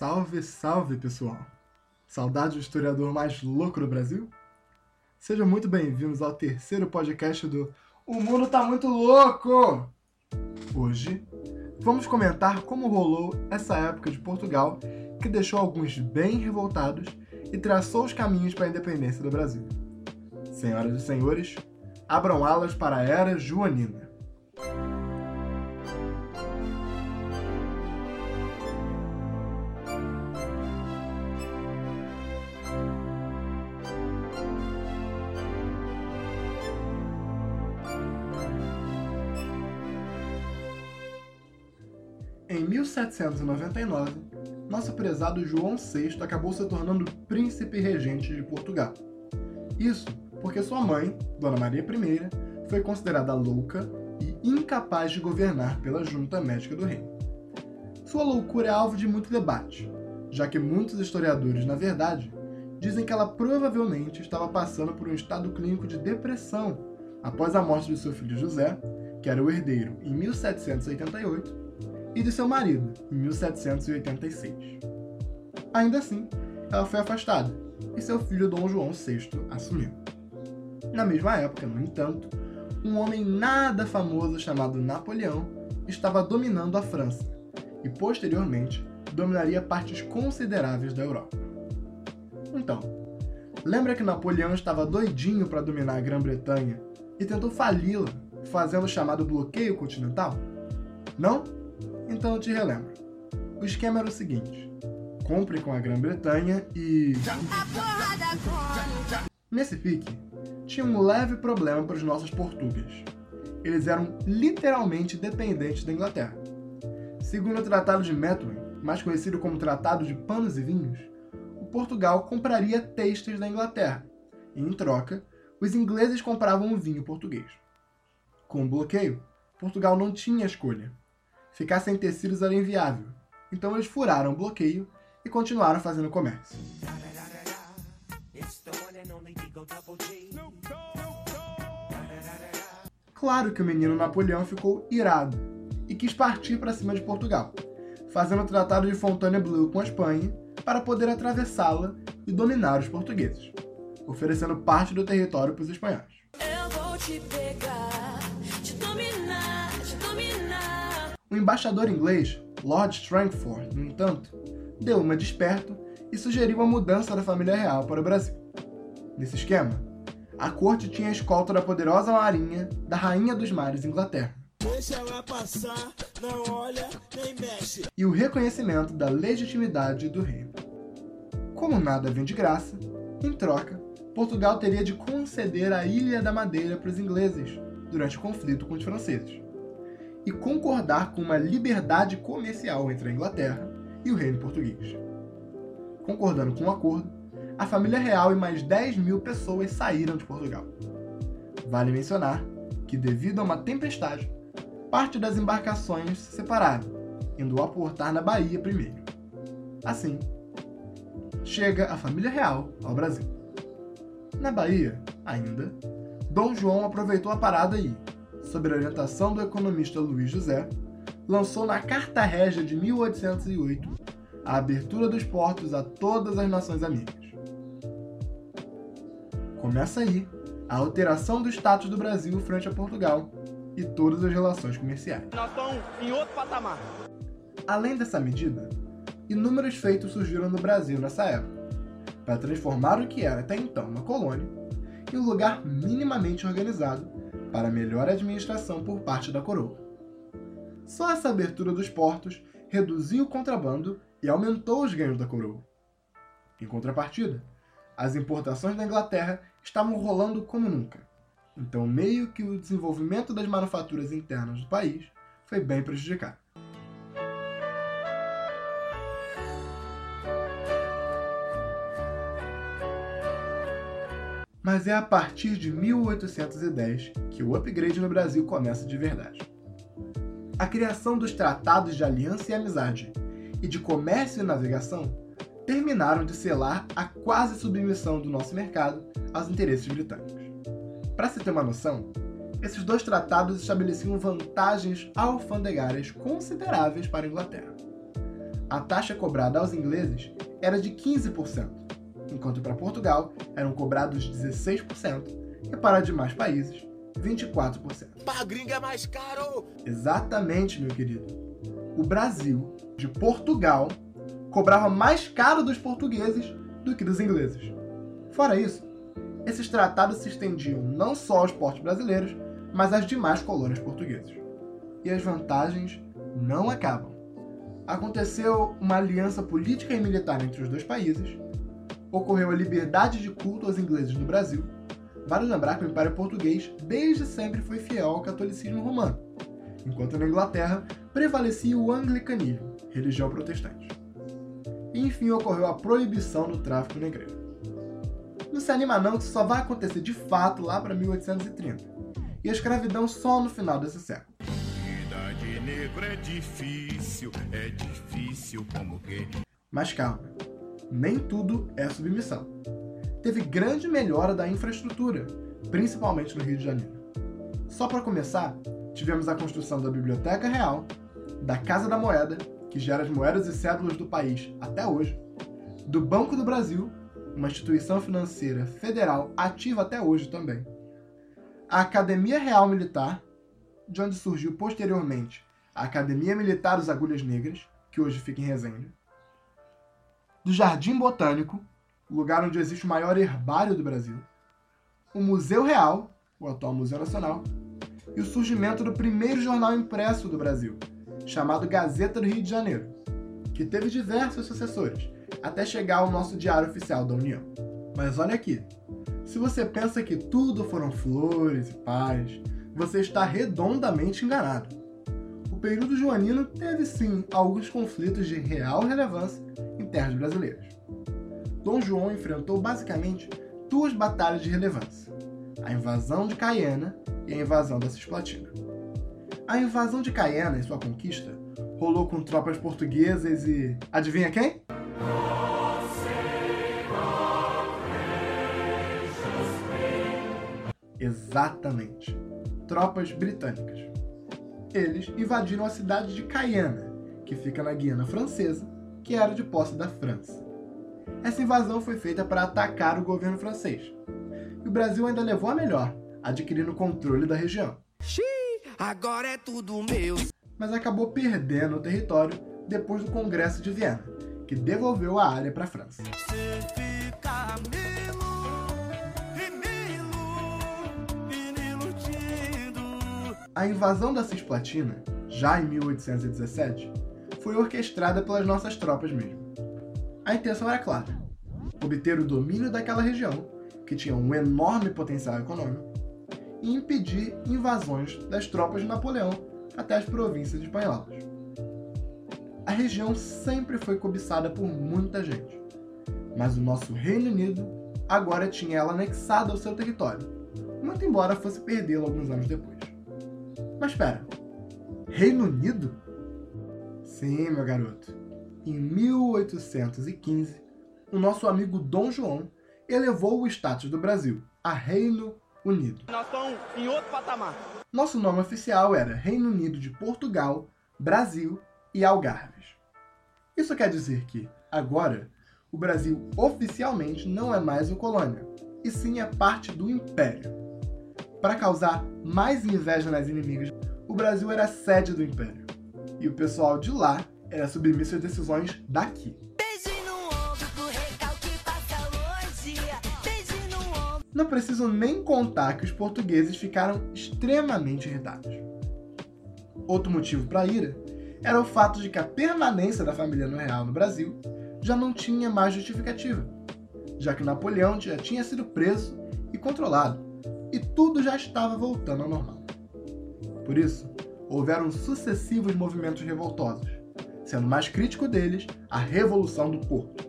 Salve, salve, pessoal! Saudade do historiador mais louco do Brasil? Sejam muito bem-vindos ao terceiro podcast do O Mundo Tá Muito Louco! Hoje, vamos comentar como rolou essa época de Portugal que deixou alguns bem revoltados e traçou os caminhos para a independência do Brasil. Senhoras e senhores, abram alas para a Era Joanina. 1799, nosso prezado João VI acabou se tornando príncipe regente de Portugal. Isso porque sua mãe, Dona Maria I, foi considerada louca e incapaz de governar pela junta médica do reino. Sua loucura é alvo de muito debate, já que muitos historiadores, na verdade, dizem que ela provavelmente estava passando por um estado clínico de depressão após a morte de seu filho José, que era o herdeiro em 1788, e de seu marido, em 1786. Ainda assim, ela foi afastada e seu filho Dom João VI assumiu. Na mesma época, no entanto, um homem nada famoso chamado Napoleão estava dominando a França e, posteriormente, dominaria partes consideráveis da Europa. Então, lembra que Napoleão estava doidinho para dominar a Grã-Bretanha e tentou fali-la, fazendo o chamado bloqueio continental? Não? Então eu te relembro. O esquema era o seguinte: compre com a Grã-Bretanha e. Nesse pique, tinha um leve problema para os nossos portugueses. Eles eram literalmente dependentes da Inglaterra. Segundo o Tratado de Methuen, mais conhecido como Tratado de Panos e Vinhos, o Portugal compraria textos da Inglaterra, e em troca, os ingleses compravam o vinho português. Com o bloqueio, Portugal não tinha escolha Ficar sem tecidos era inviável, então eles furaram o bloqueio e continuaram fazendo comércio. Claro que o menino Napoleão ficou irado e quis partir para cima de Portugal, fazendo o Tratado de Fontainebleau com a Espanha para poder atravessá-la e dominar os portugueses, oferecendo parte do território para os espanhóis. O embaixador inglês, Lord Strangford, no entanto, deu uma desperto e sugeriu a mudança da família real para o Brasil. Nesse esquema, a corte tinha a escolta da poderosa marinha da Rainha dos Mares Inglaterra. Passar, olha, e o reconhecimento da legitimidade do reino. Como nada vem de graça, em troca, Portugal teria de conceder a Ilha da Madeira para os ingleses durante o conflito com os franceses e concordar com uma liberdade comercial entre a Inglaterra e o Reino Português. Concordando com o acordo, a família real e mais 10 mil pessoas saíram de Portugal. Vale mencionar que, devido a uma tempestade, parte das embarcações se separaram, indo aportar na Bahia primeiro. Assim, chega a família real ao Brasil. Na Bahia, ainda, Dom João aproveitou a parada e, sob a orientação do economista Luiz José, lançou na Carta Régia de 1808 a abertura dos portos a todas as nações amigas. Começa aí a alteração do status do Brasil frente a Portugal e todas as relações comerciais. Nós estamos em outro patamar. Além dessa medida, inúmeros feitos surgiram no Brasil nessa época, para transformar o que era até então uma colônia em um lugar minimamente organizado para melhor administração por parte da coroa. Só essa abertura dos portos reduziu o contrabando e aumentou os ganhos da coroa. Em contrapartida, as importações da Inglaterra estavam rolando como nunca. Então, meio que o desenvolvimento das manufaturas internas do país foi bem prejudicado. Mas é a partir de 1810 que o upgrade no Brasil começa de verdade. A criação dos tratados de aliança e amizade e de comércio e navegação terminaram de selar a quase submissão do nosso mercado aos interesses britânicos. Para se ter uma noção, esses dois tratados estabeleciam vantagens alfandegárias consideráveis para a Inglaterra. a taxa cobrada aos ingleses era de 15%, enquanto para Portugal eram cobrados 16% e para demais países 24%. Para gringa é mais caro! Exatamente, meu querido. O Brasil, de Portugal, cobrava mais caro dos portugueses do que dos ingleses. Fora isso, esses tratados se estendiam não só aos portos brasileiros, mas às demais colônias portuguesas. E as vantagens não acabam. Aconteceu uma aliança política e militar entre os dois países, ocorreu a liberdade de culto aos ingleses no Brasil. Vale lembrar que o Império Português desde sempre foi fiel ao catolicismo romano, enquanto na Inglaterra prevalecia o anglicanismo, religião protestante. E enfim ocorreu a proibição do tráfico negreiro. Não se anima não que isso só vai acontecer de fato lá para 1830, e a escravidão só no final desse século. Vida de negro é difícil, é difícil como que... Mas calma, nem tudo é submissão. Teve grande melhora da infraestrutura, principalmente no Rio de Janeiro. Só para começar, tivemos a construção da Biblioteca Real, da Casa da Moeda, que gera as moedas e cédulas do país até hoje, do Banco do Brasil, uma instituição financeira federal ativa até hoje também, a Academia Real Militar, de onde surgiu posteriormente a Academia Militar dos Agulhas Negras, que hoje fica em Resende, do Jardim Botânico, lugar onde existe o maior herbário do Brasil, o Museu Real, o atual Museu Nacional, e o surgimento do primeiro jornal impresso do Brasil, chamado Gazeta do Rio de Janeiro, que teve diversos sucessores, até chegar ao nosso Diário Oficial da União. Mas olha aqui, se você pensa que tudo foram flores e paz, você está redondamente enganado. O período joanino teve sim alguns conflitos de real relevância terras brasileiras. Dom João enfrentou basicamente duas batalhas de relevância: a invasão de Caiana e a invasão da Cisplatina. A invasão de Caiana e sua conquista rolou com tropas portuguesas e. Adivinha quem? Exatamente. Tropas britânicas. Eles invadiram a cidade de Caiana, que fica na Guiana Francesa, que era de posse da França. Essa invasão foi feita para atacar o governo francês. E o Brasil ainda levou a melhor, adquirindo o controle da região. Xiii, agora é tudo meu. Mas acabou perdendo o território depois do Congresso de Viena, que devolveu a área para a França. A invasão da Cisplatina, já em 1817, foi orquestrada pelas nossas tropas mesmo. A intenção era clara: obter o domínio daquela região, que tinha um enorme potencial econômico, e impedir invasões das tropas de Napoleão até as províncias espanholas. A região sempre foi cobiçada por muita gente, mas o nosso Reino Unido agora tinha ela anexada ao seu território, muito embora fosse perdê-la alguns anos depois. Mas espera, Reino Unido? Sim, meu garoto. Em 1815, o nosso amigo Dom João elevou o status do Brasil a Reino Unido. Nós estamos em outro patamar. Nosso nome oficial era Reino Unido de Portugal, Brasil e Algarves. Isso quer dizer que, agora, o Brasil oficialmente não é mais uma colônia, e sim é parte do Império. Para causar mais inveja nas inimigas, o Brasil era a sede do Império, e o pessoal de lá era submisso às decisões daqui. Não preciso nem contar que os portugueses ficaram extremamente irritados. Outro motivo para a ira era o fato de que a permanência da família no real no Brasil já não tinha mais justificativa, já que Napoleão já tinha sido preso e controlado, e tudo já estava voltando ao normal. Por isso, houveram sucessivos movimentos revoltosos, sendo mais crítico deles a Revolução do Porto.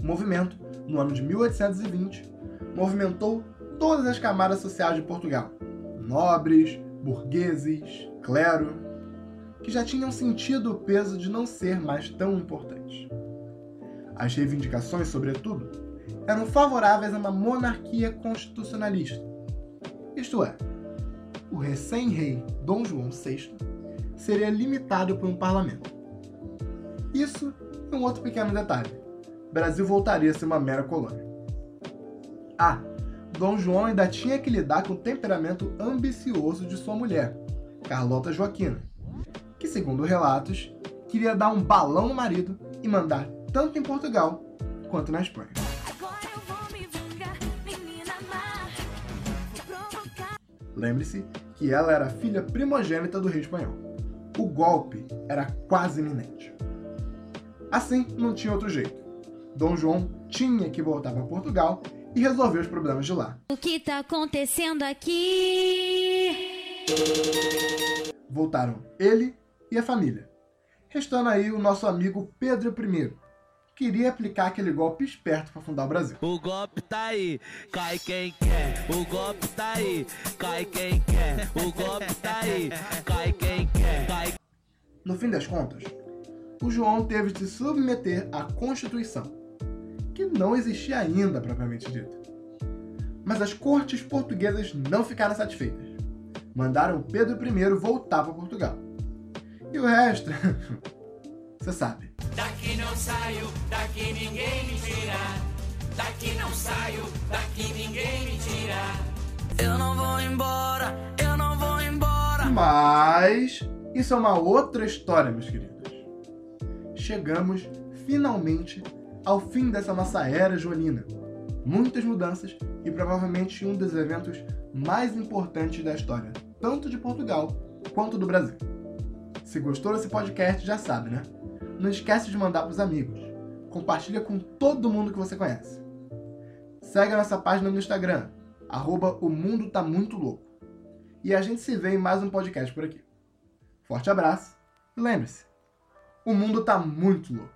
O movimento, no ano de 1820, movimentou todas as camadas sociais de Portugal: nobres, burgueses, clero, que já tinham sentido o peso de não ser mais tão importantes. As reivindicações, sobretudo, eram favoráveis a uma monarquia constitucionalista, isto é, o recém-rei Dom João VI seria limitado por um parlamento. Isso e um outro pequeno detalhe. Brasil voltaria a ser uma mera colônia. Ah, Dom João ainda tinha que lidar com o temperamento ambicioso de sua mulher, Carlota Joaquina, que, segundo relatos, queria dar um balão no marido e mandar tanto em Portugal quanto na Espanha. Lembre-se que ela era filha primogênita do rei espanhol. O golpe era quase iminente. Assim, não tinha outro jeito. Dom João tinha que voltar para Portugal e resolver os problemas de lá. O que tá acontecendo aqui? Voltaram ele e a família. Restando aí o nosso amigo Pedro I, queria aplicar aquele golpe esperto para fundar o Brasil. O golpe tá aí, cai quem quer. O golpe tá aí, cai quem quer. O golpe tá aí, cai quem quer. Cai No fim das contas, o João teve de se submeter à Constituição, que não existia ainda propriamente dito. Mas as cortes portuguesas não ficaram satisfeitas. Mandaram Pedro I voltar para Portugal. E o resto, você sabe. Daqui não saio, daqui ninguém me tira. Daqui não saio, daqui ninguém me tira. Eu não vou embora, eu não vou embora. Mas isso é uma outra história, meus queridos. Chegamos finalmente ao fim dessa nossa era joanina. Muitas mudanças e provavelmente um dos eventos mais importantes da história, tanto de Portugal quanto do Brasil. Se gostou desse podcast, já sabe, né? Não esquece de mandar pros amigos. Compartilha com todo mundo que você conhece. Segue a nossa página no Instagram, arroba o mundo tá muito louco. E a gente se vê em mais um podcast por aqui. Forte abraço e lembre-se, o mundo tá muito louco.